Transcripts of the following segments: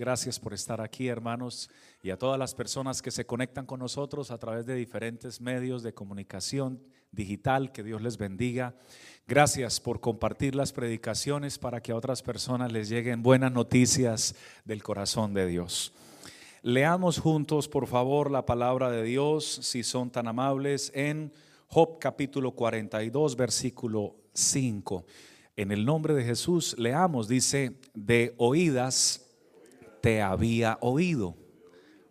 Gracias por estar aquí, hermanos, y a todas las personas que se conectan con nosotros a través de diferentes medios de comunicación digital. Que Dios les bendiga. Gracias por compartir las predicaciones para que a otras personas les lleguen buenas noticias del corazón de Dios. Leamos juntos, por favor, la palabra de Dios, si son tan amables, en Job capítulo 42, versículo 5. En el nombre de Jesús, leamos, dice, de oídas te había oído,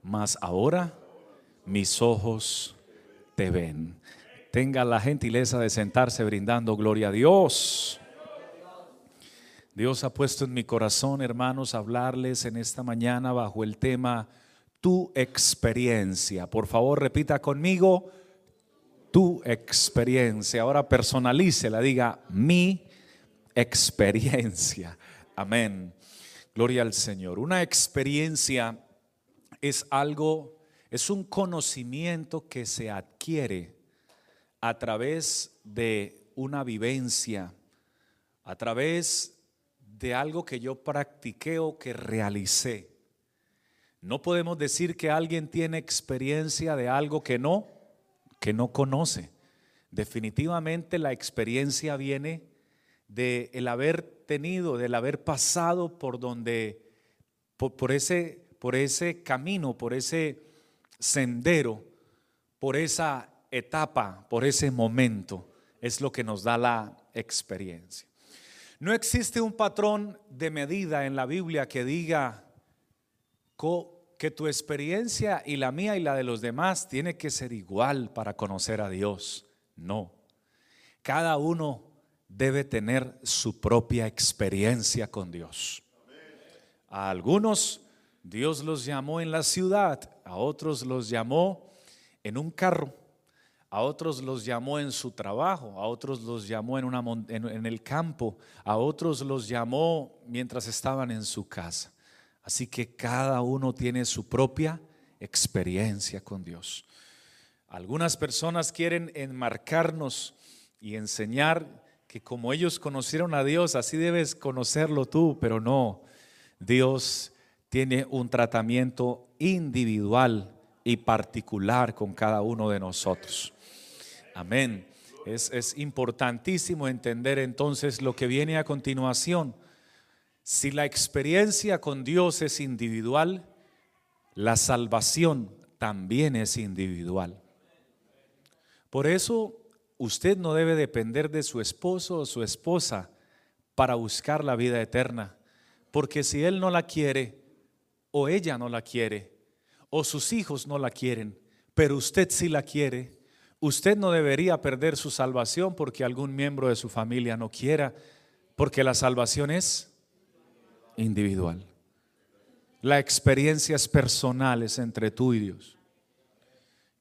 mas ahora mis ojos te ven. Tenga la gentileza de sentarse brindando gloria a Dios. Dios ha puesto en mi corazón, hermanos, hablarles en esta mañana bajo el tema tu experiencia. Por favor, repita conmigo tu experiencia. Ahora personalice, la diga mi experiencia. Amén. Gloria al Señor. Una experiencia es algo, es un conocimiento que se adquiere a través de una vivencia, a través de algo que yo practiqué o que realicé. No podemos decir que alguien tiene experiencia de algo que no, que no conoce. Definitivamente la experiencia viene de el haber tenido, del haber pasado por donde, por, ese, por ese camino, por ese sendero, por esa etapa, por ese momento, es lo que nos da la experiencia. No existe un patrón de medida en la Biblia que diga que tu experiencia y la mía y la de los demás tiene que ser igual para conocer a Dios. No. Cada uno debe tener su propia experiencia con Dios. A algunos Dios los llamó en la ciudad, a otros los llamó en un carro, a otros los llamó en su trabajo, a otros los llamó en, una, en, el campo, a otros los llamó mientras estaban en su casa. Así que cada uno tiene su propia experiencia con Dios. Algunas personas quieren enmarcarnos y enseñar que como ellos conocieron a Dios, así debes conocerlo tú, pero no. Dios tiene un tratamiento individual y particular con cada uno de nosotros. Amén. Es, es, importantísimo entender entonces lo que viene a continuación. Si la experiencia con Dios es individual, la salvación también es individual. Por eso usted no debe depender de su esposo o su esposa para buscar la vida eterna, porque si él no la quiere o ella no la quiere o sus hijos no la quieren, pero usted sí la quiere, usted no debería perder su salvación porque algún miembro de su familia no quiera, porque la salvación es individual. La experiencia es personal, es entre tú y Dios.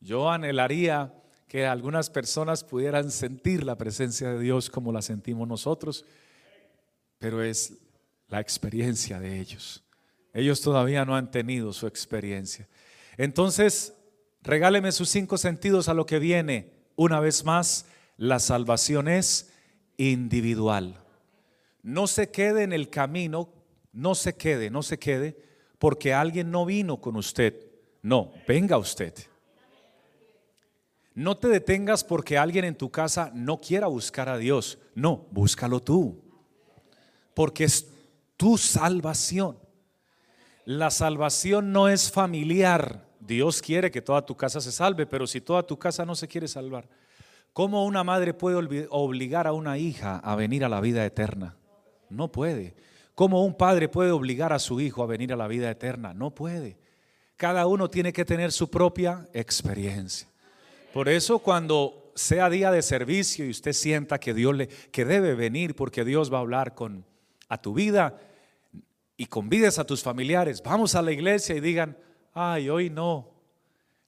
Yo anhelaría que algunas personas pudieran sentir la presencia de Dios como la sentimos nosotros, pero es la experiencia de ellos. Ellos todavía no han tenido su experiencia. Entonces, regáleme sus cinco sentidos a lo que viene. Una vez más, la salvación es individual. No se quede en el camino, no se quede, no se quede, porque alguien no vino con usted. No, venga usted. No te detengas porque alguien en tu casa no quiera buscar a Dios. No, búscalo tú. Porque es tu salvación. La salvación no es familiar. Dios quiere que toda tu casa se salve, pero si toda tu casa no se quiere salvar, ¿cómo una madre puede obligar a una hija a venir a la vida eterna? No puede. ¿Cómo un padre puede obligar a su hijo a venir a la vida eterna? No puede. Cada uno tiene que tener su propia experiencia. Por eso cuando sea día de servicio y usted sienta que Dios le que debe venir porque Dios va a hablar con a tu vida y convides a tus familiares, vamos a la iglesia y digan, "Ay, hoy no."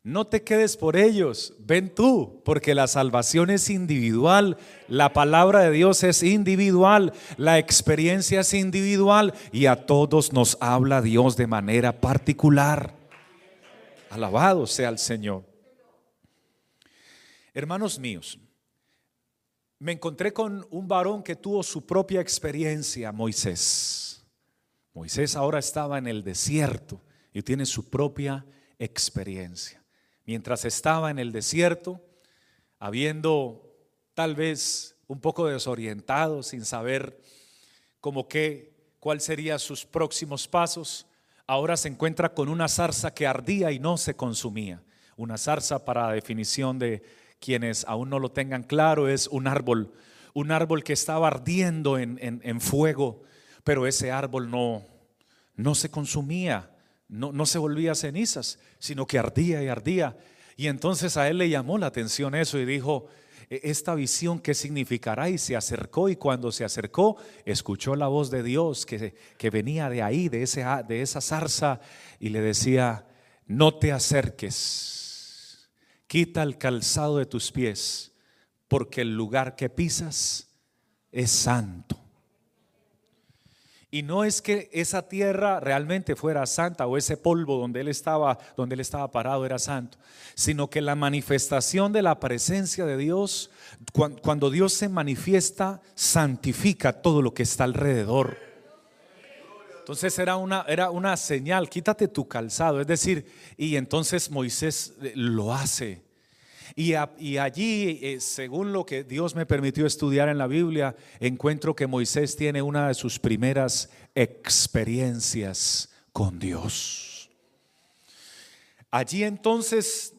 No te quedes por ellos, ven tú, porque la salvación es individual, la palabra de Dios es individual, la experiencia es individual y a todos nos habla Dios de manera particular. Alabado sea el Señor. Hermanos míos, me encontré con un varón que tuvo su propia experiencia, Moisés. Moisés ahora estaba en el desierto y tiene su propia experiencia. Mientras estaba en el desierto, habiendo tal vez un poco desorientado, sin saber cómo qué, cuál serían sus próximos pasos, ahora se encuentra con una zarza que ardía y no se consumía. Una zarza, para definición de quienes aún no lo tengan claro, es un árbol, un árbol que estaba ardiendo en, en fuego, pero ese árbol no, no se consumía, no, no se volvía cenizas, sino que ardía y ardía. Y entonces a él le llamó la atención eso y dijo, e, esta visión qué significará y se acercó y cuando se acercó escuchó la voz de Dios que, que venía de ahí, de, ese, de esa zarza y le decía, no te acerques, quita el calzado de tus pies, porque el lugar que pisas es santo. Y no es que esa tierra realmente fuera santa o ese polvo donde él estaba, donde él estaba parado era santo, sino que la manifestación de la presencia de Dios, cuando Dios se manifiesta, santifica todo lo que está alrededor. Entonces era una, era una señal, quítate tu calzado, es decir, y entonces Moisés eh, lo hace. Y, allí, eh, según lo que Dios me permitió estudiar en la Biblia, encuentro que Moisés tiene una de sus primeras experiencias con Dios. Allí entonces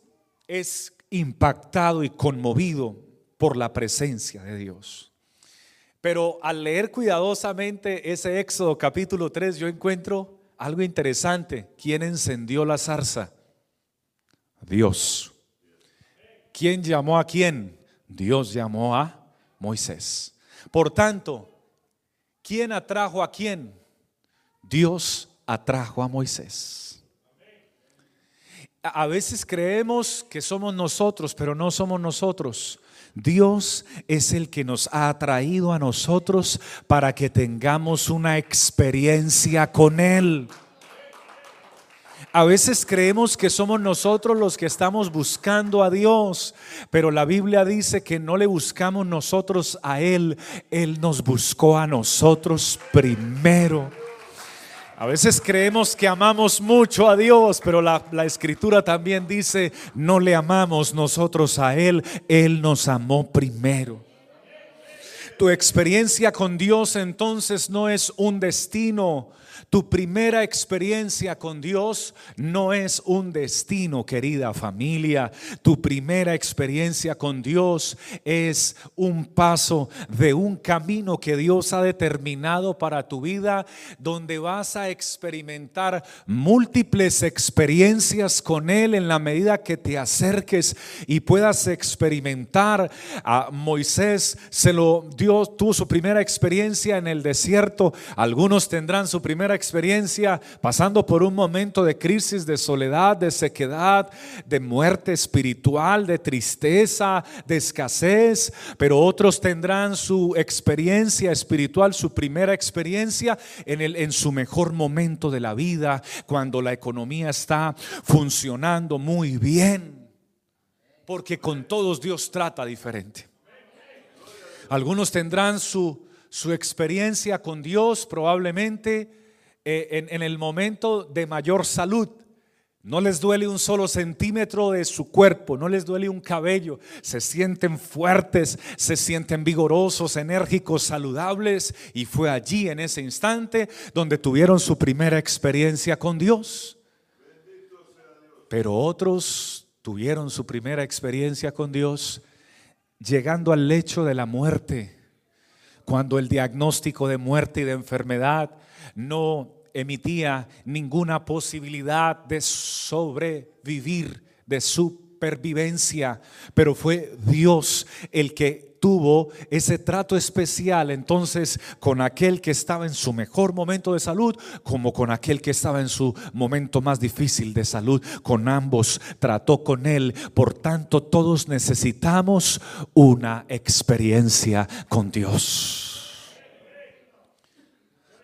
es impactado y conmovido por la presencia de Dios. Pero al leer cuidadosamente ese Éxodo capítulo 3, yo encuentro algo interesante. ¿Quién encendió la zarza? Dios. ¿Quién llamó a quién? Dios llamó a Moisés. Por tanto, ¿quién atrajo a quién? Dios atrajo a Moisés. A veces creemos que somos nosotros, pero no somos nosotros. Dios es el que nos ha atraído a nosotros para que tengamos una experiencia con Él. A veces creemos que somos nosotros los que estamos buscando a Dios, pero la Biblia dice que no le buscamos nosotros a Él, Él nos buscó a nosotros primero. A veces creemos que amamos mucho a Dios, pero la, la, escritura también dice, no le amamos nosotros a Él, Él nos amó primero. Tu experiencia con Dios entonces no es un destino, tu primera experiencia con Dios no es un destino, querida familia. Tu primera experiencia con Dios es un paso de un camino que Dios ha determinado para tu vida, donde vas a experimentar múltiples experiencias con Él en la medida que te acerques y puedas experimentar. A Moisés se lo dio, tuvo su primera experiencia en el desierto. Algunos tendrán su primera experiencia pasando por un momento de crisis, de soledad, de sequedad, de muerte espiritual, de tristeza, de escasez, pero otros tendrán su experiencia espiritual, su primera experiencia en, el, en su mejor momento de la vida, cuando la economía está funcionando muy bien, porque con todos Dios trata diferente. Algunos tendrán su, su experiencia con Dios probablemente eh, en, el momento de mayor salud. No les duele un solo centímetro de su cuerpo, no les duele un cabello. Se sienten fuertes, se sienten vigorosos, enérgicos, saludables. Y fue allí, en ese instante, donde tuvieron su primera experiencia con Dios. Pero otros tuvieron su primera experiencia con Dios llegando al lecho de la muerte, cuando el diagnóstico de muerte y de enfermedad no emitía ninguna posibilidad de sobrevivir, de supervivencia, pero fue Dios el que tuvo ese trato especial entonces con aquel que estaba en su mejor momento de salud como con aquel que estaba en su momento más difícil de salud. Con ambos trató con él. Por tanto, todos necesitamos una experiencia con Dios.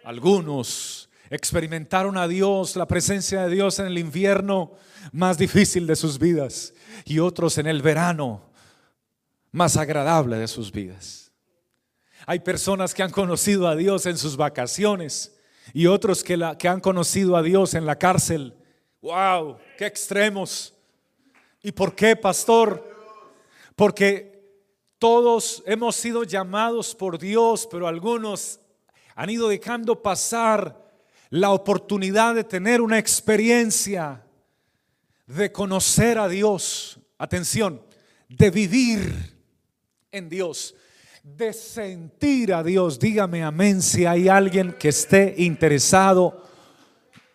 Algunos experimentaron a Dios, la presencia de Dios en el invierno más difícil de sus vidas y otros en el verano más agradable de sus vidas. Hay personas que han conocido a Dios en sus vacaciones Y otros que, la, que han conocido a Dios en la cárcel. ¡Wow! ¡Qué extremos! ¿Y por qué, pastor? Porque todos hemos sido llamados por Dios, pero algunos han ido dejando pasar la oportunidad de tener una experiencia, de conocer a Dios. Atención, de vivir en Dios, de sentir a Dios. Dígame amén si hay alguien que esté interesado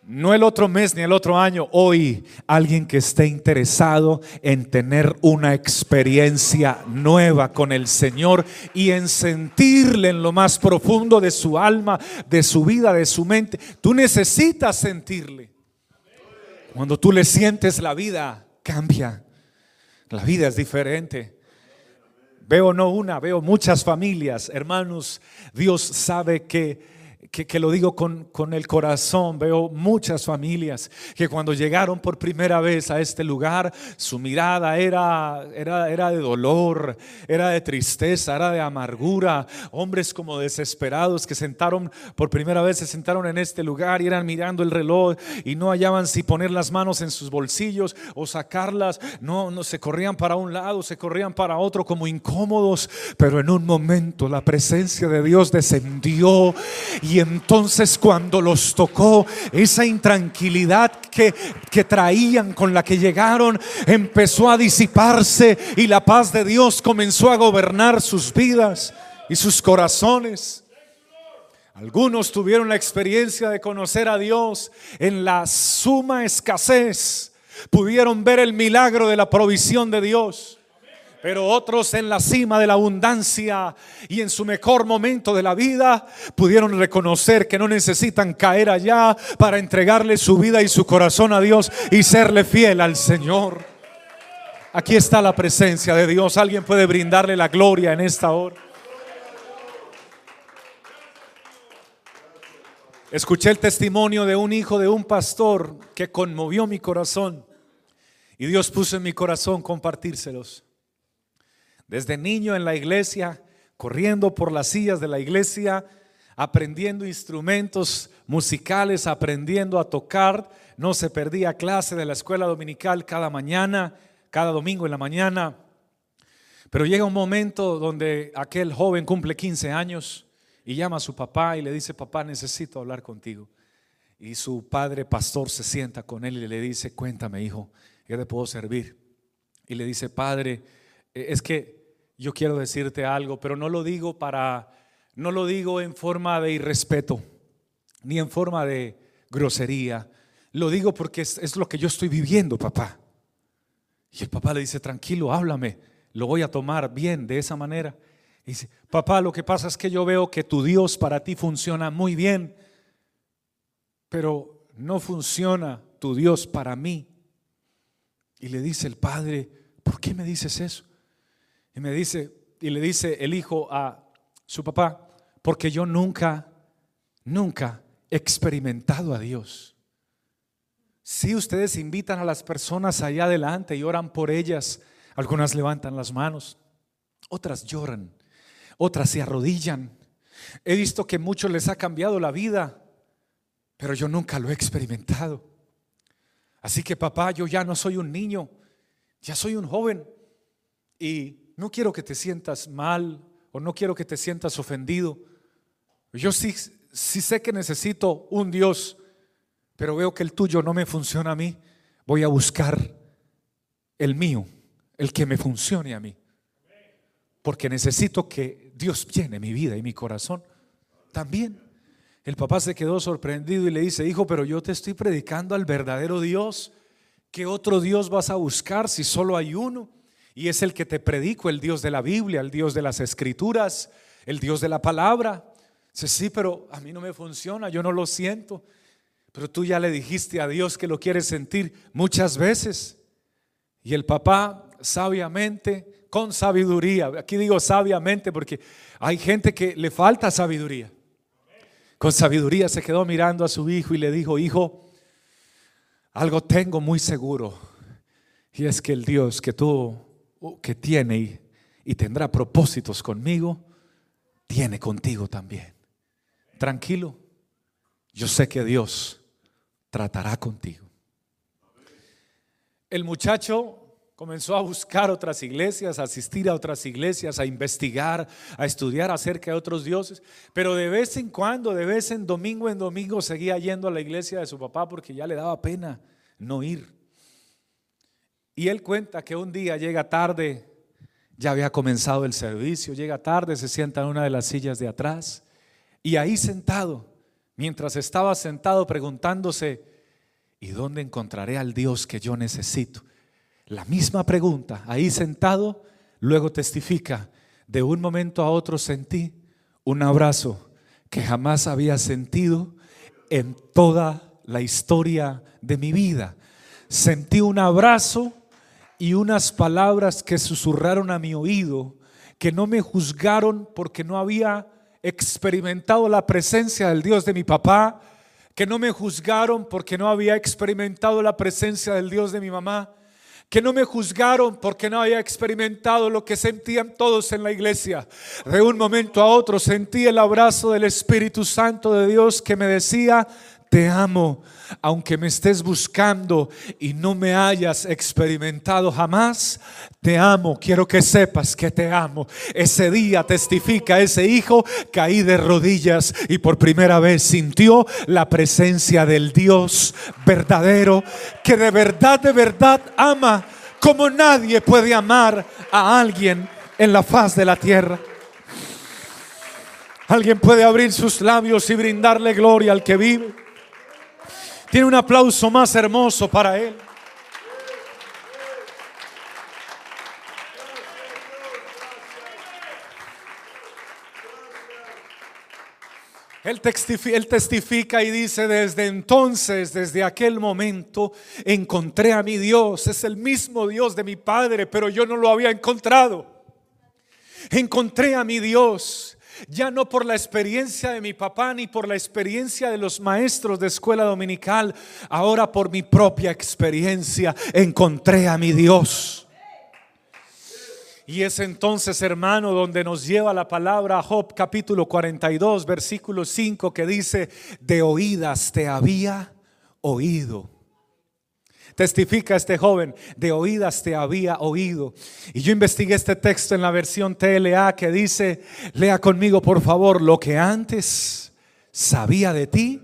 no el otro mes ni el otro año, hoy alguien que esté interesado en tener una experiencia nueva con el Señor y en sentirle en lo más profundo de su alma, de su vida, de su mente. Tú necesitas sentirle. Cuando tú le sientes la vida, cambia. La vida es diferente. Veo no una, veo muchas familias, hermanos. Dios sabe que que, lo digo con, con, el corazón, veo muchas familias que cuando llegaron por primera vez a este lugar, su mirada era, era, era de dolor, era de tristeza, era de amargura. Hombres como desesperados que sentaron por primera vez, se sentaron en este lugar y eran mirando el reloj y no hallaban si poner las manos en sus bolsillos o sacarlas. No, no se corrían para un lado, se corrían para otro como incómodos, pero en un momento la presencia de Dios descendió y entonces cuando los tocó, esa intranquilidad que, que traían con la que llegaron empezó a disiparse y la paz de Dios comenzó a gobernar sus vidas y sus corazones. Algunos tuvieron la experiencia de conocer a Dios en la suma escasez. Pudieron ver el milagro de la provisión de Dios pero otros en la cima de la abundancia y en su mejor momento de la vida pudieron reconocer que no necesitan caer allá para entregarle su vida y su corazón a Dios y serle fiel al Señor. Aquí está la presencia de Dios. Alguien puede brindarle la gloria en esta hora. Escuché el testimonio de un hijo de un pastor que conmovió mi corazón y Dios puso en mi corazón compartírselos. Desde niño en la iglesia, corriendo por las sillas de la iglesia, aprendiendo instrumentos musicales, aprendiendo a tocar. No se perdía clase de la escuela dominical cada mañana, cada domingo en la mañana. Pero llega un momento donde aquel joven cumple 15 años y llama a su papá y le dice, papá, necesito hablar contigo. Y su padre pastor se sienta con él y le dice, cuéntame hijo, ¿qué te puedo servir? Y le dice, padre, eh, es que yo quiero decirte algo, pero no lo digo para, no lo digo en forma de irrespeto, ni en forma de grosería. Lo digo porque es, lo que yo estoy viviendo, papá. Y el papá le dice, tranquilo, háblame, lo voy a tomar bien de esa manera. Y dice, papá, lo que pasa es que yo veo que tu Dios para ti funciona muy bien, pero no funciona tu Dios para mí. Y le dice el padre, ¿por qué me dices eso? Y me dice, y le dice el hijo a su papá, porque yo nunca, nunca he experimentado a Dios. Si ustedes invitan a las personas allá adelante y oran por ellas, algunas levantan las manos, otras lloran, otras se arrodillan. He visto que muchos les ha cambiado la vida, pero yo nunca lo he experimentado. Así que papá, yo ya no soy un niño, ya soy un joven y no quiero que te sientas mal o no quiero que te sientas ofendido. Yo sí, sé que necesito un Dios, pero veo que el tuyo no me funciona a mí. Voy a buscar el mío, el que me funcione a mí. Porque necesito que Dios llene mi vida y mi corazón también. El papá se quedó sorprendido y le dice, hijo, pero yo te estoy predicando al verdadero Dios. ¿Qué otro Dios vas a buscar si solo hay uno? Y es el que te predico, el Dios de la Biblia, el Dios de las escrituras, el Dios de la palabra. Dice, sí, pero a mí no me funciona, yo no lo siento. Pero tú ya le dijiste a Dios que lo quieres sentir muchas veces. Y el papá sabiamente, con sabiduría, aquí digo sabiamente porque hay gente que le falta sabiduría. Con sabiduría se quedó mirando a su hijo y le dijo, hijo, algo tengo muy seguro. Y es que el Dios que tú que tiene y, tendrá propósitos conmigo, tiene contigo también. Tranquilo, yo sé que Dios tratará contigo. El muchacho comenzó a buscar otras iglesias, a asistir a otras iglesias, a investigar, a estudiar acerca de otros dioses, pero de vez en cuando, de vez en domingo en domingo seguía yendo a la iglesia de su papá porque ya le daba pena no ir. Y él cuenta que un día llega tarde, ya había comenzado el servicio, llega tarde, se sienta en una de las sillas de atrás y ahí sentado, mientras estaba sentado preguntándose, ¿y dónde encontraré al Dios que yo necesito? La misma pregunta, ahí sentado, luego testifica, de un momento a otro sentí un abrazo que jamás había sentido en toda la historia de mi vida. Sentí un abrazo y unas palabras que susurraron a mi oído, que no me juzgaron porque no había experimentado la presencia del Dios de mi papá, que no me juzgaron porque no había experimentado la presencia del Dios de mi mamá, que no me juzgaron porque no había experimentado lo que sentían todos en la iglesia. De un momento a otro sentí el abrazo del Espíritu Santo de Dios que me decía, te amo, aunque me estés buscando y no me hayas experimentado jamás, te amo, quiero que sepas que te amo. Ese día testifica ese hijo, caí de rodillas y por primera vez sintió la presencia del Dios verdadero, que de verdad, de verdad ama como nadie puede amar a alguien en la faz de la tierra. Alguien puede abrir sus labios y brindarle gloria al que vive. Tiene un aplauso más hermoso para Él. Él testifica, y dice, desde entonces, desde aquel momento, encontré a mi Dios. Es el mismo Dios de mi Padre, pero yo no lo había encontrado. Encontré a mi Dios ya no por la experiencia de mi papá ni por la experiencia de los maestros de escuela dominical, ahora por mi propia experiencia encontré a mi Dios. Y es entonces, hermano, donde nos lleva la palabra Job capítulo 42, versículo 5, que dice, de oídas te había oído Testifica este joven, de oídas te había oído. Y yo investigué este texto en la versión TLA que dice, lea conmigo por favor, lo que antes sabía de ti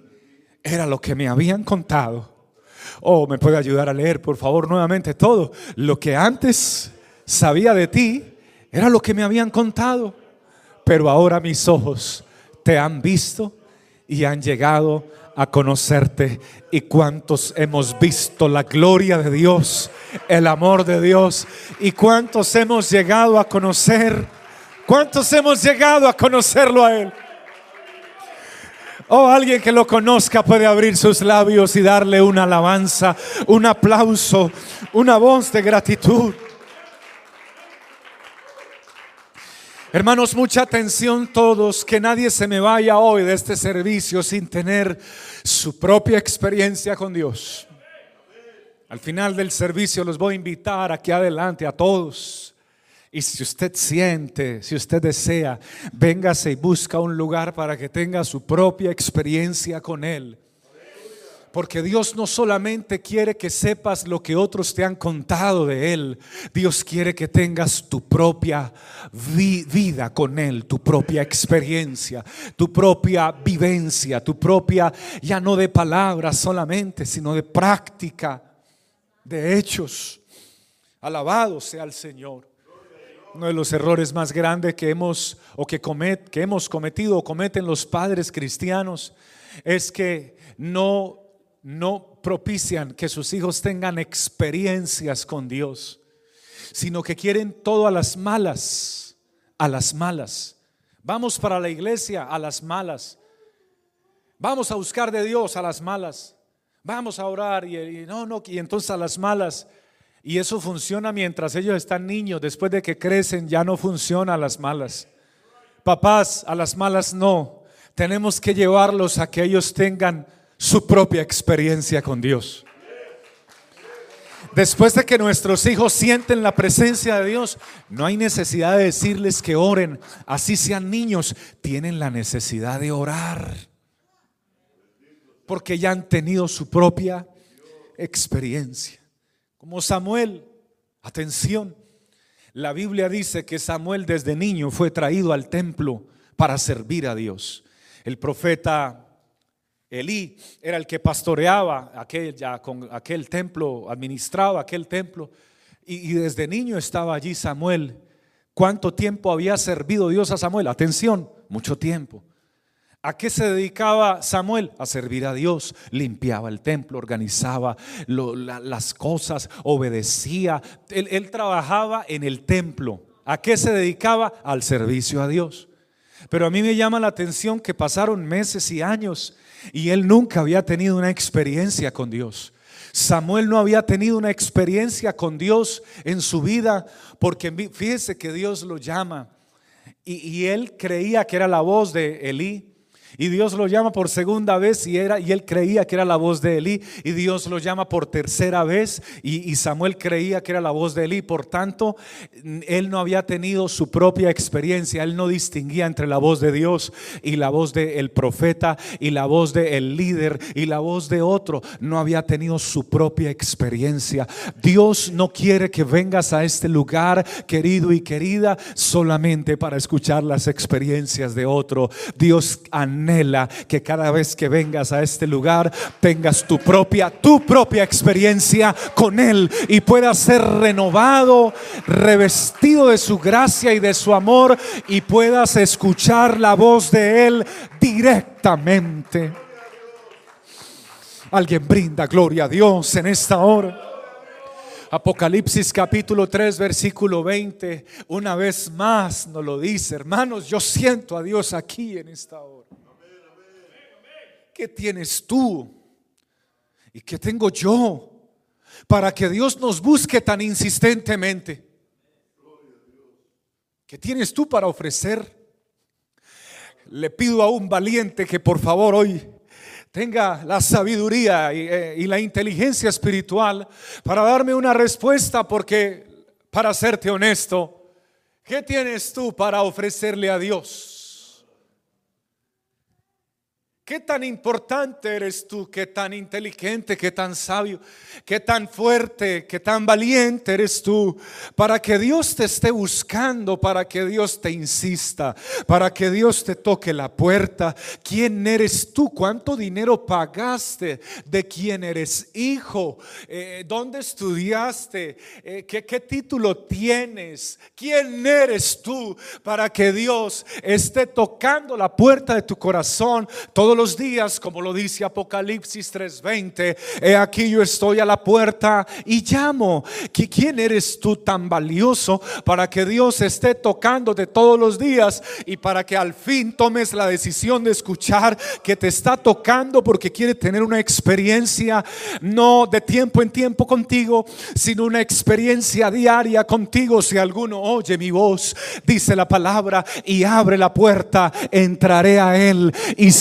era lo que me habían contado. Oh, me puede ayudar a leer por favor nuevamente todo. Lo que antes sabía de ti era lo que me habían contado. Pero ahora mis ojos te han visto y han llegado a conocerte y cuántos hemos visto la gloria de Dios, el amor de Dios y cuántos hemos llegado a conocer, cuántos hemos llegado a conocerlo a Él. Oh, alguien que lo conozca puede abrir sus labios y darle una alabanza, un aplauso, una voz de gratitud. Hermanos, mucha atención todos, que nadie se me vaya hoy de este servicio sin tener su propia experiencia con Dios. Al final del servicio los voy a invitar aquí adelante a todos. Y si usted siente, si usted desea, véngase y busca un lugar para que tenga su propia experiencia con Él. Porque Dios no solamente quiere que sepas lo que otros te han contado de Él, Dios quiere que tengas tu propia vida con Él, tu propia experiencia, tu propia vivencia, tu propia, ya no de palabras solamente, sino de práctica, de hechos. Alabado sea el Señor. Uno de los errores más grandes que hemos o que, hemos cometido o cometen los padres cristianos es que no no propician que sus hijos tengan experiencias con Dios, sino que quieren todo a las malas, a las malas. Vamos para la iglesia a las malas. Vamos a buscar de Dios a las malas. Vamos a orar y, no, no, y entonces a las malas. Y eso funciona mientras ellos están niños. Después de que crecen ya no funciona a las malas. Papás, a las malas no. Tenemos que llevarlos a que ellos tengan su propia experiencia con Dios. Después de que nuestros hijos sienten la presencia de Dios, no hay necesidad de decirles que oren, así sean niños, tienen la necesidad de orar. porque ya han tenido su propia experiencia. Como Samuel, atención, la Biblia dice que Samuel desde niño fue traído al templo para servir a Dios. El profeta Elí era el que pastoreaba aquel, ya, con aquel templo, administraba aquel templo. Y, desde niño estaba allí Samuel. ¿Cuánto tiempo había servido Dios a Samuel? Atención, mucho tiempo. ¿A qué se dedicaba Samuel? A servir a Dios. Limpiaba el templo, organizaba las cosas, obedecía. Él trabajaba en el templo. ¿A qué se dedicaba? Al servicio a Dios. Pero a mí me llama la atención que pasaron meses y años y él nunca había tenido una experiencia con Dios. Samuel no había tenido una experiencia con Dios en su vida porque fíjese que Dios lo llama y, y él creía que era la voz de Elí. Y Dios lo llama por segunda vez y, era, y él creía que era la voz de Elí. Y Dios lo llama por tercera vez y, Samuel creía que era la voz de Elí. Por tanto, él no había tenido su propia experiencia. Él no distinguía entre la voz de Dios y la voz del profeta y la voz del líder y la voz de otro. No había tenido su propia experiencia. Dios no quiere que vengas a este lugar, querido y querida, solamente para escuchar las experiencias de otro. Dios anhela que cada vez que vengas a este lugar tengas tu propia, tu propia experiencia con Él y puedas ser renovado, revestido de su gracia y de su amor y puedas escuchar la voz de Él directamente. Alguien brinda gloria a Dios en esta hora. Apocalipsis capítulo 3 versículo 20, una vez más nos lo dice, hermanos, yo siento a Dios aquí en esta hora. ¿Qué tienes tú? ¿Y qué tengo yo? Para que Dios nos busque tan insistentemente. ¿Qué tienes tú para ofrecer? Le pido a un valiente que por favor hoy tenga la sabiduría y, eh, y, la inteligencia espiritual para darme una respuesta porque, para serte honesto, ¿qué tienes tú para ofrecerle a Dios? ¿Qué tan importante eres tú? ¿Qué tan inteligente? ¿Qué tan sabio? ¿Qué tan fuerte? ¿Qué tan valiente eres tú? Para que Dios te esté buscando, para que Dios te insista, para que Dios te toque la puerta. ¿Quién eres tú? ¿Cuánto dinero pagaste? ¿De quién eres hijo? Eh, ¿Dónde estudiaste? Eh, ¿qué, ¿Qué título tienes? ¿Quién eres tú? Para que Dios esté tocando la puerta de tu corazón. Todo los días, como lo dice Apocalipsis 3:20, he aquí yo estoy a la puerta y llamo. ¿Quién eres tú tan valioso para que Dios esté tocándote todos los días y para que al fin tomes la decisión de escuchar que te está tocando porque quiere tener una experiencia no de tiempo en tiempo contigo, sino una experiencia diaria contigo? Si alguno oye mi voz, dice la palabra y abre la puerta, entraré a él y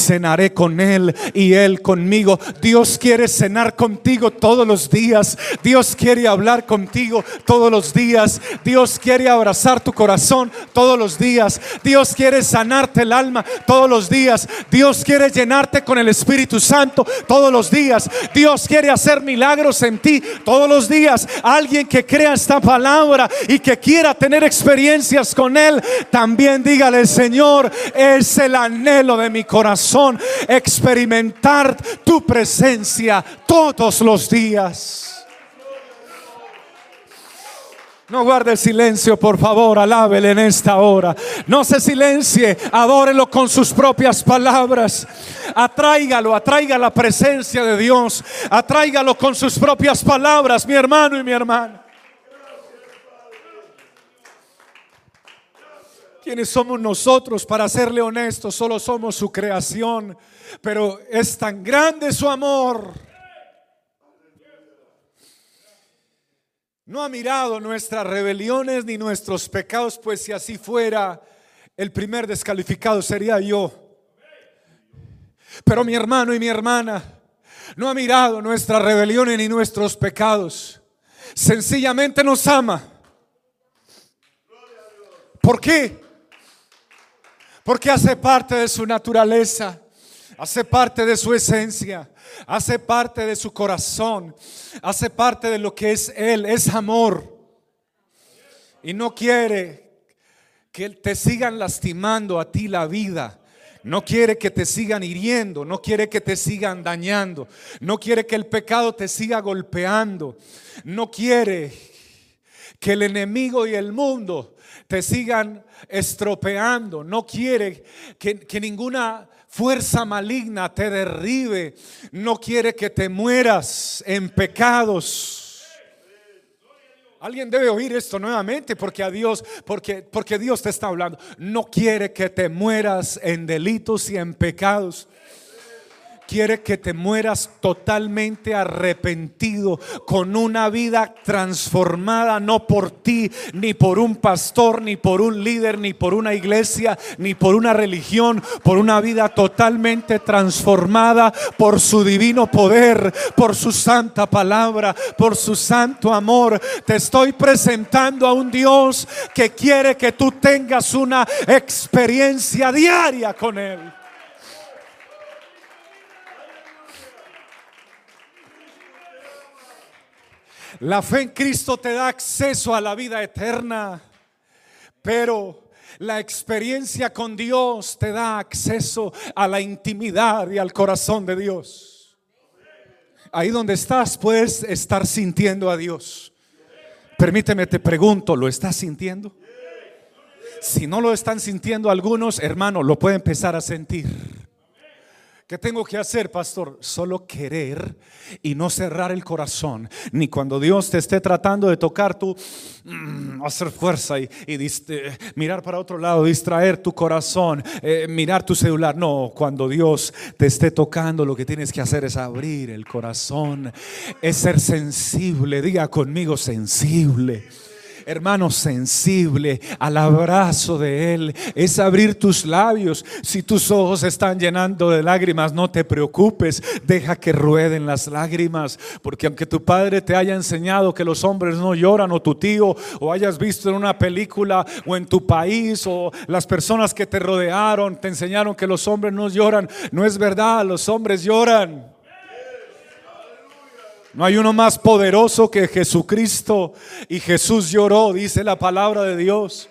con Él y Él conmigo. Dios quiere cenar contigo todos los días. Dios quiere hablar contigo todos los días. Dios quiere abrazar tu corazón todos los días. Dios quiere sanarte el alma todos los días. Dios quiere llenarte con el Espíritu Santo todos los días. Dios quiere hacer milagros en ti todos los días. Alguien que crea esta palabra y que quiera tener experiencias con Él, también dígale, Señor, es el anhelo de mi corazón experimentar tu presencia todos los días. No guarde silencio, por favor, alábele en esta hora. No se silencie, adórelo con sus propias palabras. Atráigalo, atraiga la presencia de Dios. Atráigalo con sus propias palabras, mi hermano y mi hermana. ¿Quiénes somos nosotros para serle honestos? Solo somos su creación pero es tan grande su amor. No ha mirado nuestras rebeliones ni nuestros pecados, pues si así fuera, el primer descalificado sería yo. Pero mi hermano y mi hermana no ha mirado nuestras rebeliones ni nuestros pecados. Sencillamente nos ama. ¿Por qué? Porque hace parte de su naturaleza hace parte de su esencia, hace parte de su corazón, hace parte de lo que es Él, es amor. Y no quiere que te sigan lastimando a ti la vida. No quiere que te sigan hiriendo, no quiere que te sigan dañando, no quiere que el pecado te siga golpeando, no quiere que el enemigo y el mundo te sigan estropeando, no quiere que, que ninguna fuerza maligna te derribe, no quiere que te mueras en pecados. Alguien debe oír esto nuevamente porque a Dios, porque, porque Dios te está hablando. No quiere que te mueras en delitos y en pecados quiere que te mueras totalmente arrepentido, con una vida transformada, no por ti, ni por un pastor, ni por un líder, ni por una iglesia, ni por una religión, por una vida totalmente transformada por su divino poder, por su santa palabra, por su santo amor. Te estoy presentando a un Dios que quiere que tú tengas una experiencia diaria con Él. La fe en Cristo te da acceso a la vida eterna, pero la experiencia con Dios te da acceso a la intimidad y al corazón de Dios. Ahí donde estás puedes estar sintiendo a Dios. Permíteme, te pregunto, ¿lo estás sintiendo? Si no lo están sintiendo algunos, hermano, lo puede empezar a sentir. ¿Qué tengo que hacer, pastor? Solo querer y no cerrar el corazón. Ni cuando Dios te esté tratando de tocar, tú mm, hacer fuerza y, mirar para otro lado, distraer tu corazón, eh, mirar tu celular. No, cuando Dios te esté tocando, lo que tienes que hacer es abrir el corazón, es ser sensible. Diga conmigo, sensible hermano, sensible al abrazo de Él. Es abrir tus labios. Si tus ojos están llenando de lágrimas, no te preocupes. Deja que rueden las lágrimas. Porque aunque tu padre te haya enseñado que los hombres no lloran, o tu tío, o hayas visto en una película, o en tu país, o las personas que te rodearon te enseñaron que los hombres no lloran, no es verdad, los hombres lloran. No hay uno más poderoso que Jesucristo. Y Jesús lloró, dice la palabra de Dios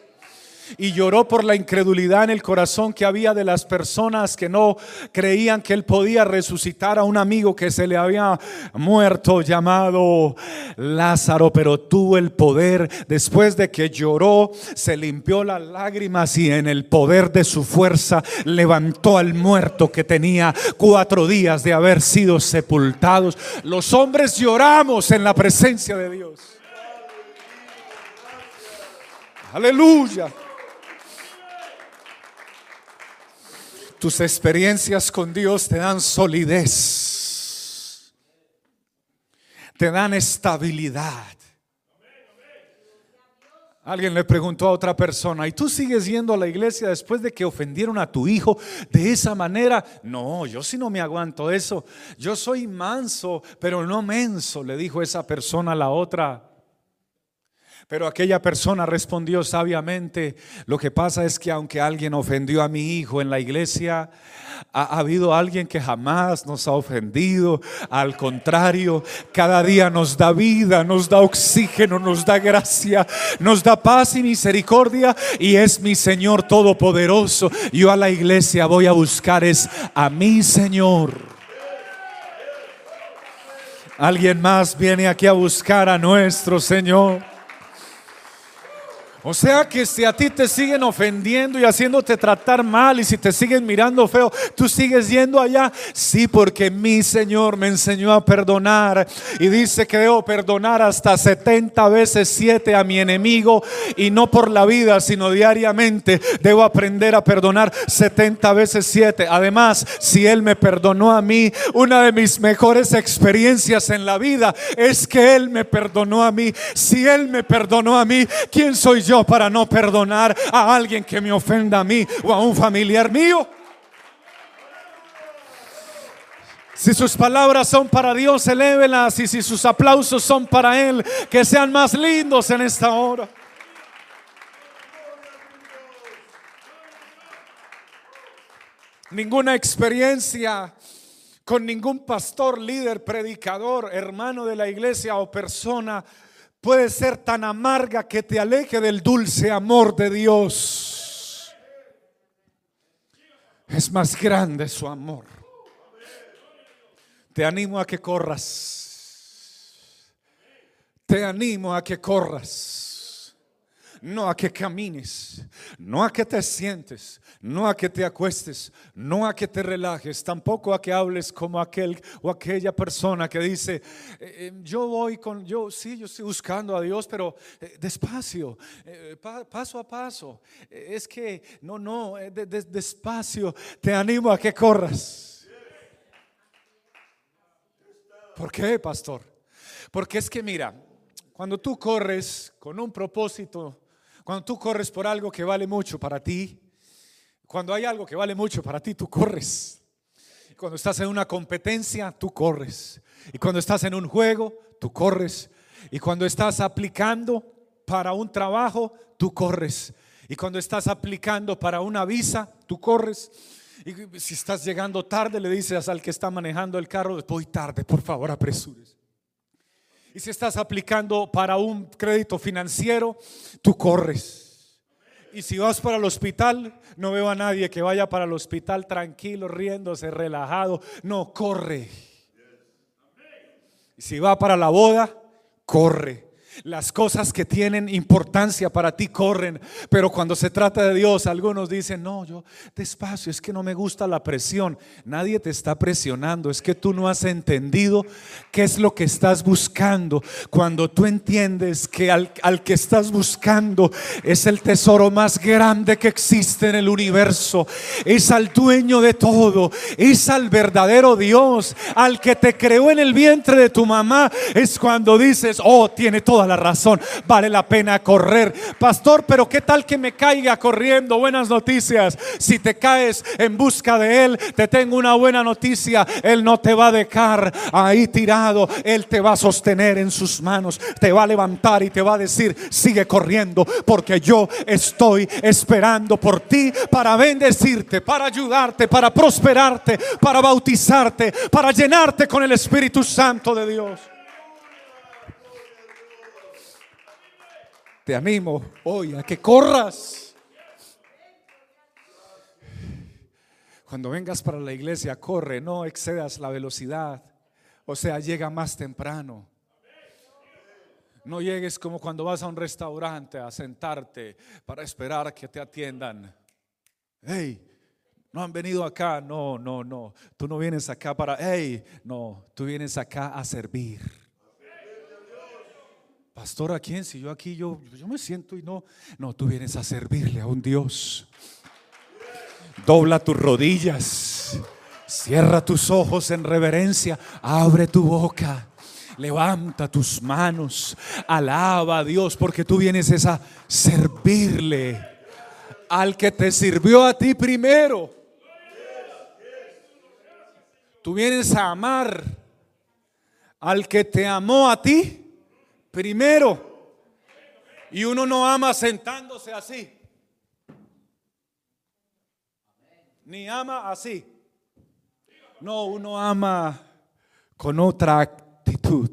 y lloró por la incredulidad en el corazón que había de las personas que no creían que él podía resucitar a un amigo que se le había muerto llamado Lázaro, pero tuvo el poder después de que lloró, se limpió las lágrimas y en el poder de su fuerza levantó al muerto que tenía cuatro días de haber sido sepultados. Los hombres lloramos en la presencia de Dios. Aleluya. Tus experiencias con Dios te dan solidez, te dan estabilidad. Alguien le preguntó a otra persona, ¿y tú sigues yendo a la iglesia después de que ofendieron a tu hijo de esa manera? No, yo sí no me aguanto eso. Yo soy manso, pero no menso, le dijo esa persona a la otra. Pero aquella persona respondió sabiamente, lo que pasa es que aunque alguien ofendió a mi hijo en la iglesia, ha, habido alguien que jamás nos ha ofendido. Al contrario, cada día nos da vida, nos da oxígeno, nos da gracia, nos da paz y misericordia y es mi Señor Todopoderoso. Yo a la iglesia voy a buscar es a mi Señor. Alguien más viene aquí a buscar a nuestro Señor. O sea que si a ti te siguen ofendiendo y haciéndote tratar mal y si te siguen mirando feo, tú sigues yendo allá. Sí, porque mi Señor me enseñó a perdonar y dice que debo perdonar hasta 70 veces 7 a mi enemigo y no por la vida, sino diariamente. Debo aprender a perdonar 70 veces 7. Además, si Él me perdonó a mí, una de mis mejores experiencias en la vida es que Él me perdonó a mí. Si Él me perdonó a mí, ¿quién soy yo? Para no perdonar a alguien que me ofenda a mí o a un familiar mío? Si sus palabras son para Dios, elévelas. Y si sus aplausos son para Él, que sean más lindos en esta hora. Ninguna experiencia con ningún pastor, líder, predicador, hermano de la iglesia o persona puede ser tan amarga que te aleje del dulce amor de Dios. Es más grande su amor. Te animo a que corras. Te animo a que corras no a que camines, no a que te sientes, no a que te acuestes, no a que te relajes, tampoco a que hables como aquel o aquella persona que dice, eh, eh, yo voy con, yo sí, yo estoy buscando a Dios, pero eh, despacio, paso a paso. es que, no, no, despacio, te animo a que corras. ¿Por qué, pastor? Porque es que mira, cuando tú corres con un propósito, cuando tú corres por algo que vale mucho para ti, cuando hay algo que vale mucho para ti, tú corres. Cuando estás en una competencia, tú corres. Y cuando estás en un juego, tú corres. Y cuando estás aplicando para un trabajo, tú corres. Y cuando estás aplicando para una visa, tú corres. Y si estás llegando tarde, le dices al que está manejando el carro, voy tarde, por favor, apresures. Y si estás aplicando para un crédito financiero, tú corres. Y si vas para el hospital, no veo a nadie que vaya para el hospital tranquilo, riéndose, relajado. No, corre. Y si va para la boda, corre. Las cosas que tienen importancia para ti corren, pero cuando se trata de Dios, algunos dicen, no, yo despacio, es que no me gusta la presión. Nadie te está presionando, es que tú no has entendido qué es lo que estás buscando. Cuando tú entiendes que al, al que estás buscando es el tesoro más grande que existe en el universo, es al dueño de todo, es al verdadero Dios, al que te creó en el vientre de tu mamá, es cuando dices, oh, tiene toda la razón. Vale la pena correr. Pastor, pero ¿qué tal que me caiga corriendo? Buenas noticias. Si te caes en busca de Él, te tengo una buena noticia. Él no te va a dejar ahí tirado. Él te va a sostener en sus manos. Te va a levantar y te va a decir, sigue corriendo porque yo estoy esperando por ti para bendecirte, para ayudarte, para prosperarte, para bautizarte, para llenarte con el Espíritu Santo de Dios. Te animo hoy a que corras. Cuando vengas para la iglesia, corre, no excedas la velocidad. O sea, llega más temprano. No llegues como cuando vas a un restaurante a sentarte para esperar a que te atiendan. Hey, no han venido acá. No, no, no. Tú no vienes acá para, hey, no, tú vienes acá a servir. Pastor, ¿a quién? Si yo aquí, yo, yo me siento y no. No, tú vienes a servirle a un Dios. Dobla tus rodillas. Cierra tus ojos en reverencia. Abre tu boca. Levanta tus manos. Alaba a Dios porque tú vienes a servirle al que te sirvió a ti primero. Tú vienes a amar al que te amó a ti primero. Y uno no ama sentándose así. Ni ama así. No, uno ama con otra actitud.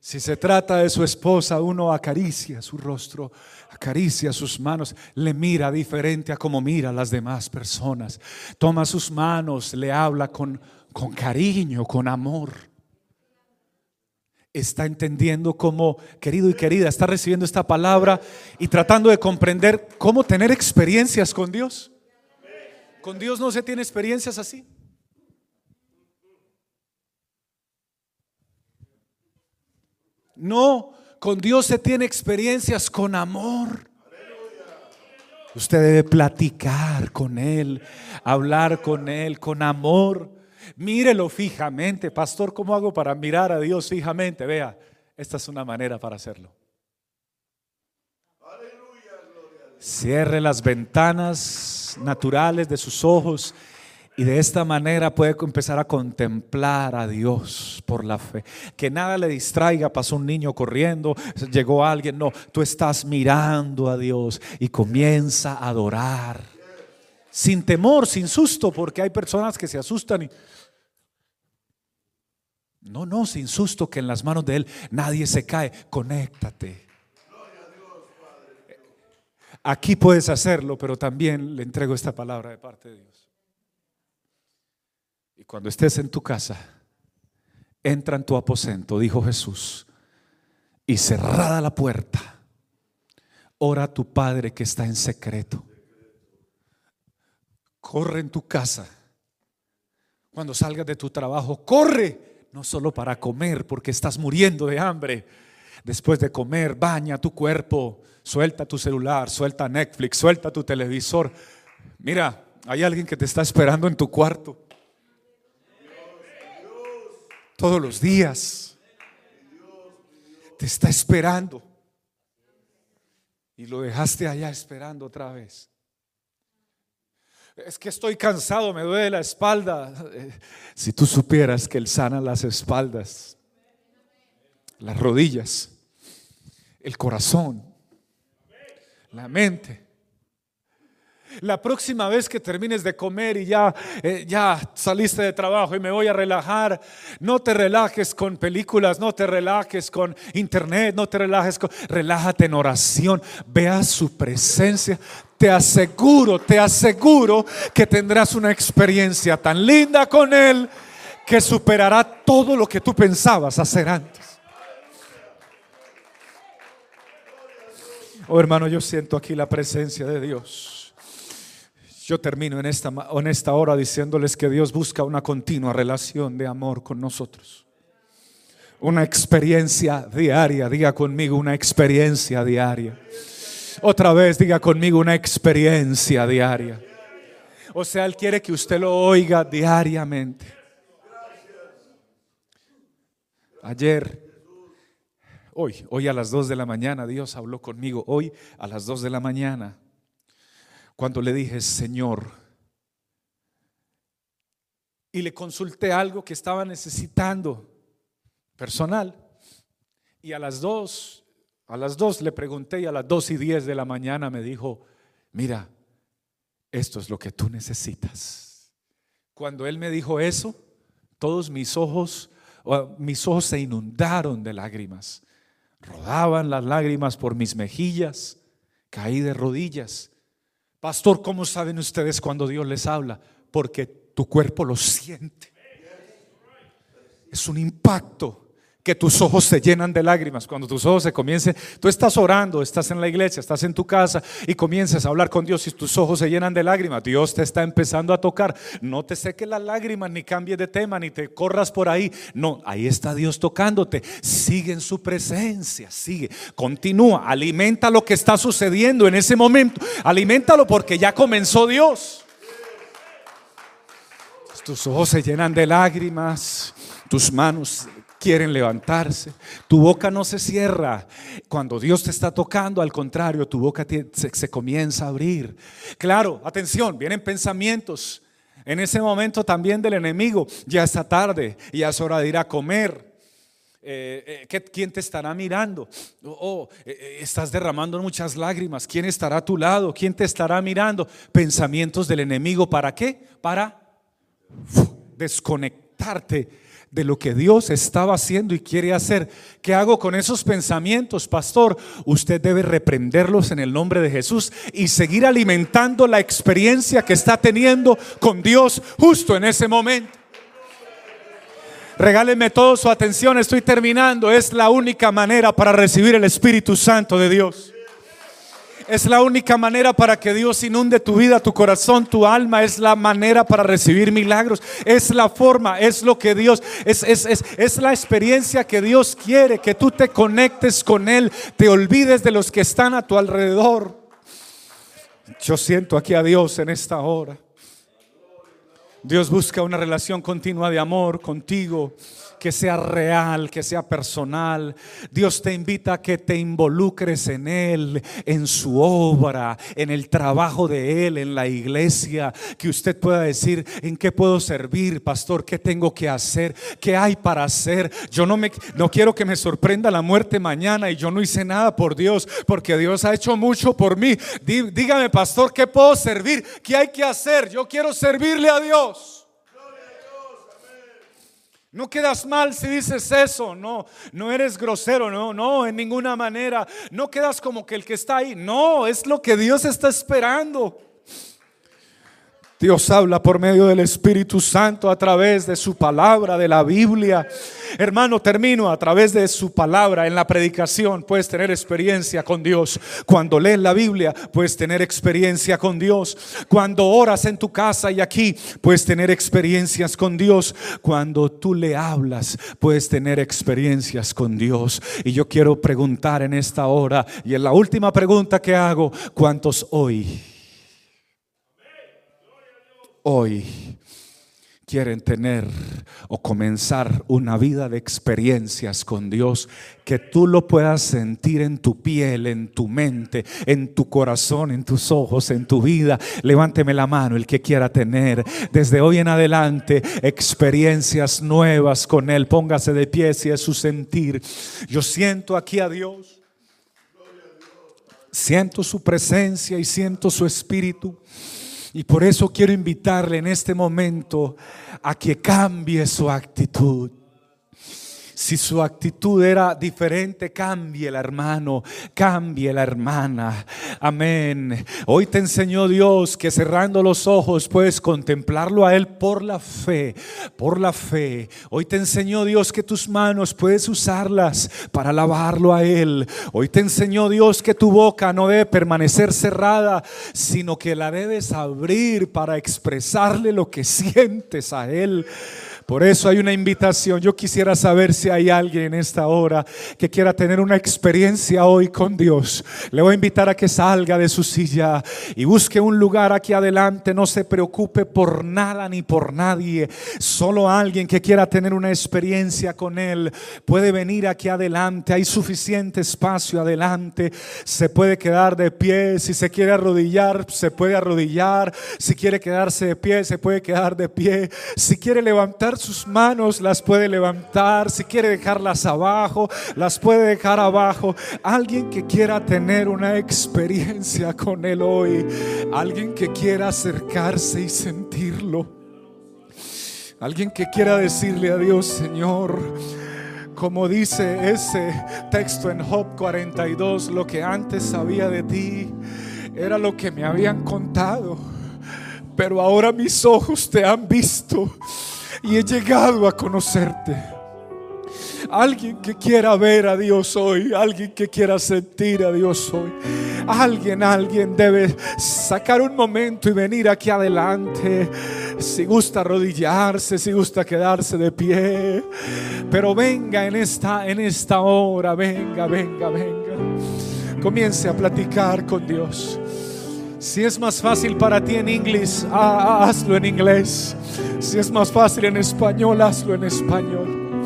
Si se trata de su esposa, uno acaricia su rostro, acaricia sus manos, le mira diferente a como mira a las demás personas. Toma sus manos, le habla con, con cariño, con amor está entendiendo cómo, querido y querida, está recibiendo esta palabra y tratando de comprender cómo tener experiencias con Dios. Con Dios no se tiene experiencias así. No, con Dios se tiene experiencias con amor. Usted debe platicar con Él, hablar con Él con amor. Mírelo fijamente, pastor, ¿cómo hago para mirar a Dios fijamente? Vea, esta es una manera para hacerlo. Cierre las ventanas naturales de sus ojos y de esta manera puede empezar a contemplar a Dios por la fe. Que nada le distraiga, pasó un niño corriendo, llegó alguien, no, tú estás mirando a Dios y comienza a adorar sin temor, sin susto, porque hay personas que se asustan y... No, no, sin susto que en las manos de Él nadie se cae. Conéctate. Aquí puedes hacerlo, pero también le entrego esta palabra de parte de Dios. Y cuando estés en tu casa, entra en tu aposento, dijo Jesús, y cerrada la puerta, ora a tu Padre que está en secreto. Corre en tu casa. Cuando salgas de tu trabajo, corre, no solo para comer, porque estás muriendo de hambre. Después de comer, baña tu cuerpo, suelta tu celular, suelta Netflix, suelta tu televisor. Mira, hay alguien que te está esperando en tu cuarto. Todos los días. Te está esperando. Y lo dejaste allá esperando otra vez. Es que estoy cansado, me duele la espalda. Si tú supieras que Él sana las espaldas, las rodillas, el corazón, la mente. La próxima vez que termines de comer y ya, eh, ya saliste de trabajo y me voy a relajar, no te relajes con películas, no te relajes con internet, no te relajes con... Relájate en oración, vea su presencia. Te aseguro, te aseguro que tendrás una experiencia tan linda con Él que superará todo lo que tú pensabas hacer antes. Oh hermano, yo siento aquí la presencia de Dios. Yo termino en esta, en esta hora diciéndoles que Dios busca una continua relación de amor con nosotros. Una experiencia diaria, diga conmigo, una experiencia diaria. Otra vez, diga conmigo, una experiencia diaria. O sea, Él quiere que usted lo oiga diariamente. Ayer Hoy, hoy a las 2 de la mañana Dios habló conmigo. Hoy a las 2 de la mañana. Cuando le dije, Señor, y le consulté algo que estaba necesitando personal. Y a las 2, a las 2 le pregunté y a las 2 y 10 de la mañana me dijo, mira, esto es lo que tú necesitas. Cuando él me dijo eso, todos mis ojos, mis ojos se inundaron de lágrimas. Rodaban las lágrimas por mis mejillas, caí de rodillas. Pastor, ¿cómo saben ustedes cuando Dios les habla? Porque tu cuerpo lo siente. Es un impacto que tus ojos se llenan de lágrimas. Cuando tus ojos se comiencen, tú estás orando, estás en la iglesia, estás en tu casa y comienzas a hablar con Dios y tus ojos se llenan de lágrimas. Dios te está empezando a tocar. No te seque las lágrimas, ni cambies de tema, ni te corras por ahí. No, ahí está Dios tocándote. Sigue en su presencia, sigue, continúa, alimenta lo que está sucediendo en ese momento. Aliméntalo porque ya comenzó Dios. Tus ojos se llenan de lágrimas, tus manos quieren levantarse. Tu boca no se cierra. Cuando Dios te está tocando, al contrario, tu boca se, comienza a abrir. Claro, atención, vienen pensamientos. En ese momento también del enemigo, ya está tarde, ya es hora de ir a comer. Eh, eh, ¿Quién te estará mirando? Oh, eh, estás derramando muchas lágrimas. ¿Quién estará a tu lado? ¿Quién te estará mirando? Pensamientos del enemigo. ¿Para qué? Para desconectarte de lo que Dios estaba haciendo y quiere hacer. ¿Qué hago con esos pensamientos, pastor? Usted debe reprenderlos en el nombre de Jesús y seguir alimentando la experiencia que está teniendo con Dios justo en ese momento. Regáleme toda su atención, estoy terminando. Es la única manera para recibir el Espíritu Santo de Dios. Es la única manera para que Dios inunde tu vida, tu corazón, tu alma. Es la manera para recibir milagros. Es la forma, es lo que Dios, es, es, es, es la experiencia que Dios quiere, que tú te conectes con Él, te olvides de los que están a tu alrededor. Yo siento aquí a Dios en esta hora. Dios busca una relación continua de amor contigo que sea real, que sea personal. Dios te invita a que te involucres en Él, en su obra, en el trabajo de Él, en la iglesia, que usted pueda decir, ¿en qué puedo servir, pastor? ¿Qué tengo que hacer? ¿Qué hay para hacer? Yo no me no quiero que me sorprenda la muerte mañana y yo no hice nada por Dios, porque Dios ha hecho mucho por mí. Dígame, pastor, ¿qué puedo servir? ¿Qué hay que hacer? Yo quiero servirle a Dios. No quedas mal si dices eso, no, no eres grosero, no, no, en ninguna manera. No quedas como que el que está ahí, no, es lo que Dios está esperando. Dios habla por medio del Espíritu Santo a través de su palabra, de la Biblia. Hermano, termino a través de su palabra en la predicación. Puedes tener experiencia con Dios. Cuando lees la Biblia, puedes tener experiencia con Dios. Cuando oras en tu casa y aquí, puedes tener experiencias con Dios. Cuando tú le hablas, puedes tener experiencias con Dios. Y yo quiero preguntar en esta hora, y en la última pregunta que hago, ¿cuántos hoy? Hoy quieren tener o comenzar una vida de experiencias con Dios, que tú lo puedas sentir en tu piel, en tu mente, en tu corazón, en tus ojos, en tu vida. Levánteme la mano el que quiera tener desde hoy en adelante experiencias nuevas con Él. Póngase de pie si es su sentir. Yo siento aquí a Dios. Siento su presencia y siento su espíritu. Y por eso quiero invitarle en este momento a que cambie su actitud. Si su actitud era diferente, cambie el hermano, cambie la hermana. Amén. Hoy te enseñó Dios que cerrando los ojos puedes contemplarlo a Él por la fe, por la fe. Hoy te enseñó Dios que tus manos puedes usarlas para alabarlo a Él. Hoy te enseñó Dios que tu boca no debe permanecer cerrada, sino que la debes abrir para expresarle lo que sientes a Él. Por eso hay una invitación. Yo quisiera saber si hay alguien en esta hora que quiera tener una experiencia hoy con Dios. Le voy a invitar a que salga de su silla y busque un lugar aquí adelante. No se preocupe por nada ni por nadie. Solo alguien que quiera tener una experiencia con Él puede venir aquí adelante. Hay suficiente espacio adelante. Se puede quedar de pie. Si se quiere arrodillar, se puede arrodillar. Si quiere quedarse de pie, se puede quedar de pie. Si quiere levantar sus manos, las puede levantar. Si quiere dejarlas abajo, las puede dejar abajo. Alguien que quiera tener una experiencia con Él hoy. Alguien que quiera acercarse y sentirlo. Alguien que quiera decirle a Dios, Señor, como dice ese texto en Job 42, lo que antes sabía de ti era lo que me habían contado, pero ahora mis ojos te han visto y he llegado a conocerte. Alguien que quiera ver a Dios hoy, alguien que quiera sentir a Dios hoy. Alguien, alguien debe sacar un momento y venir aquí adelante. Si gusta arrodillarse, si gusta quedarse de pie. Pero venga en esta, en esta hora, venga, venga, venga. Comience a platicar con Dios. Si es más fácil para ti en inglés, hazlo en inglés. Si es más fácil en español, hazlo en español.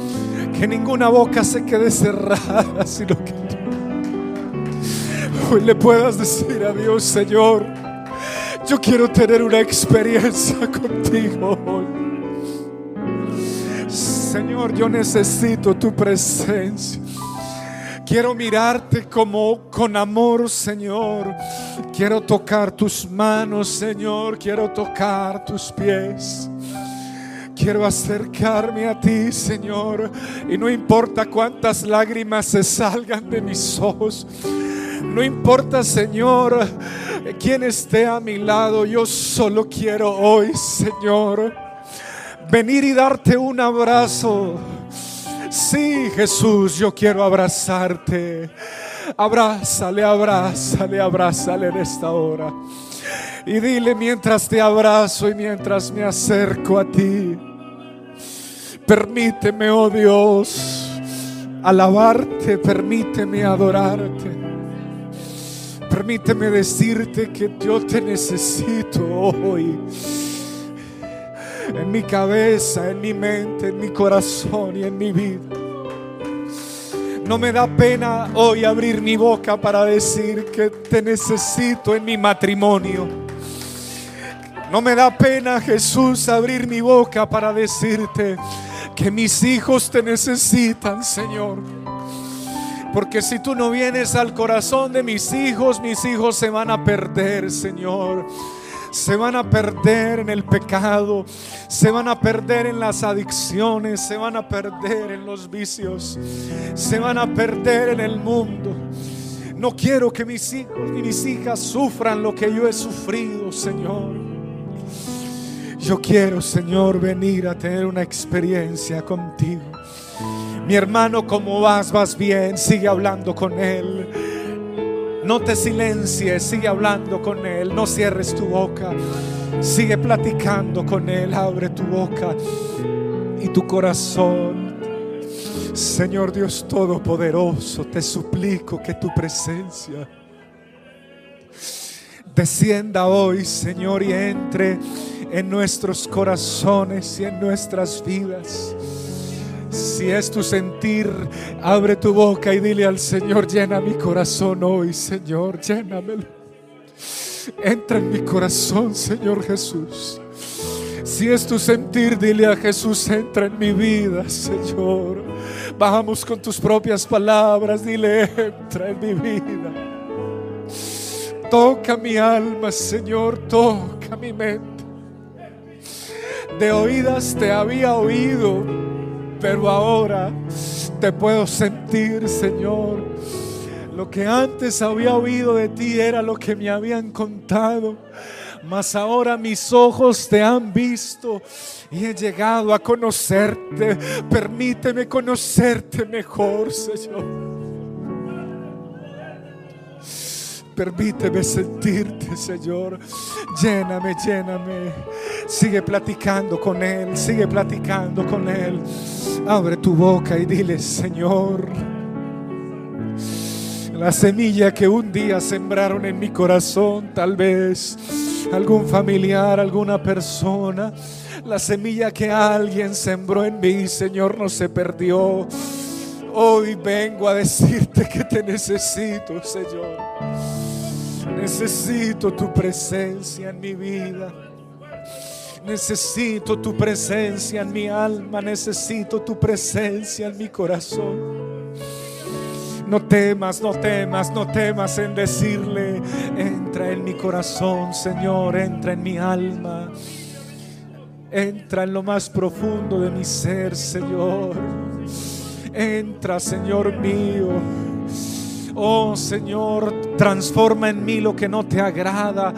Que ninguna boca se quede cerrada, sino que hoy le puedas decir a Dios, Señor, yo quiero tener una experiencia contigo hoy. Señor, yo necesito tu presencia. Quiero mirarte como con amor, Señor. Quiero tocar tus manos, Señor. Quiero tocar tus pies. Quiero acercarme a ti, Señor. Y no importa cuántas lágrimas se salgan de mis ojos. No importa, Señor, quién esté a mi lado. Yo solo quiero hoy, Señor, venir y darte un abrazo Sí, Jesús, yo quiero abrazarte. Abrázale, abrázale, abrázale en esta hora. Y dile mientras te abrazo y mientras me acerco a ti. Permíteme, oh Dios, alabarte, permíteme adorarte. Permíteme decirte que yo te necesito hoy. En mi cabeza, en mi mente, en mi corazón y en mi vida. No me da pena hoy abrir mi boca para decir que te necesito en mi matrimonio. No me da pena, Jesús, abrir mi boca para decirte que mis hijos te necesitan, Señor. Porque si tú no vienes al corazón de mis hijos, mis hijos se van a perder, Señor se van a perder en el pecado, se van a perder en las adicciones, se van a perder en los vicios, se van a perder en el mundo. No quiero que mis hijos ni mis hijas sufran lo que yo he sufrido, Señor. Yo quiero, Señor, venir a tener una experiencia contigo. Mi hermano, ¿cómo vas? ¿Vas bien? Sigue hablando con Él. No te silencies, sigue hablando con Él, no cierres tu boca, sigue platicando con Él, abre tu boca y tu corazón. Señor Dios Todopoderoso, te suplico que tu presencia descienda hoy, Señor, y entre en nuestros corazones y en nuestras vidas. Si es tu sentir, abre tu boca y dile al Señor, llena mi corazón hoy, Señor, llénamelo. Entra en mi corazón, Señor Jesús. Si es tu sentir, dile a Jesús, entra en mi vida, Señor. Vamos con tus propias palabras, dile, entra en mi vida. Toca mi alma, Señor, toca mi mente. De oídas te había oído pero ahora te puedo sentir, Señor. Lo que antes había oído de ti era lo que me habían contado, mas ahora mis ojos te han visto y he llegado a conocerte. Permíteme conocerte mejor, Señor. Permíteme sentirte, Señor. Lléname, lléname. Sigue platicando con Él, sigue platicando con Él. Abre tu boca y dile, Señor, la semilla que un día sembraron en mi corazón, tal vez algún familiar, alguna persona, la semilla que alguien sembró en mí, Señor, no se perdió. Hoy vengo a decirte que te necesito, Señor. Necesito tu presencia en mi vida. Necesito tu presencia en mi alma. Necesito tu presencia en mi corazón. No temas, no temas, no temas en decirle, entra en mi corazón, Señor, entra en mi alma. Entra en lo más profundo de mi ser, Señor. Entra, Señor mío. Oh Señor, transforma en mí lo que no te agrada.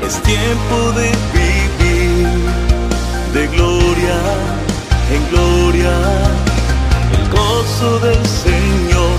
Es tiempo de vivir de gloria en gloria. El gozo del Señor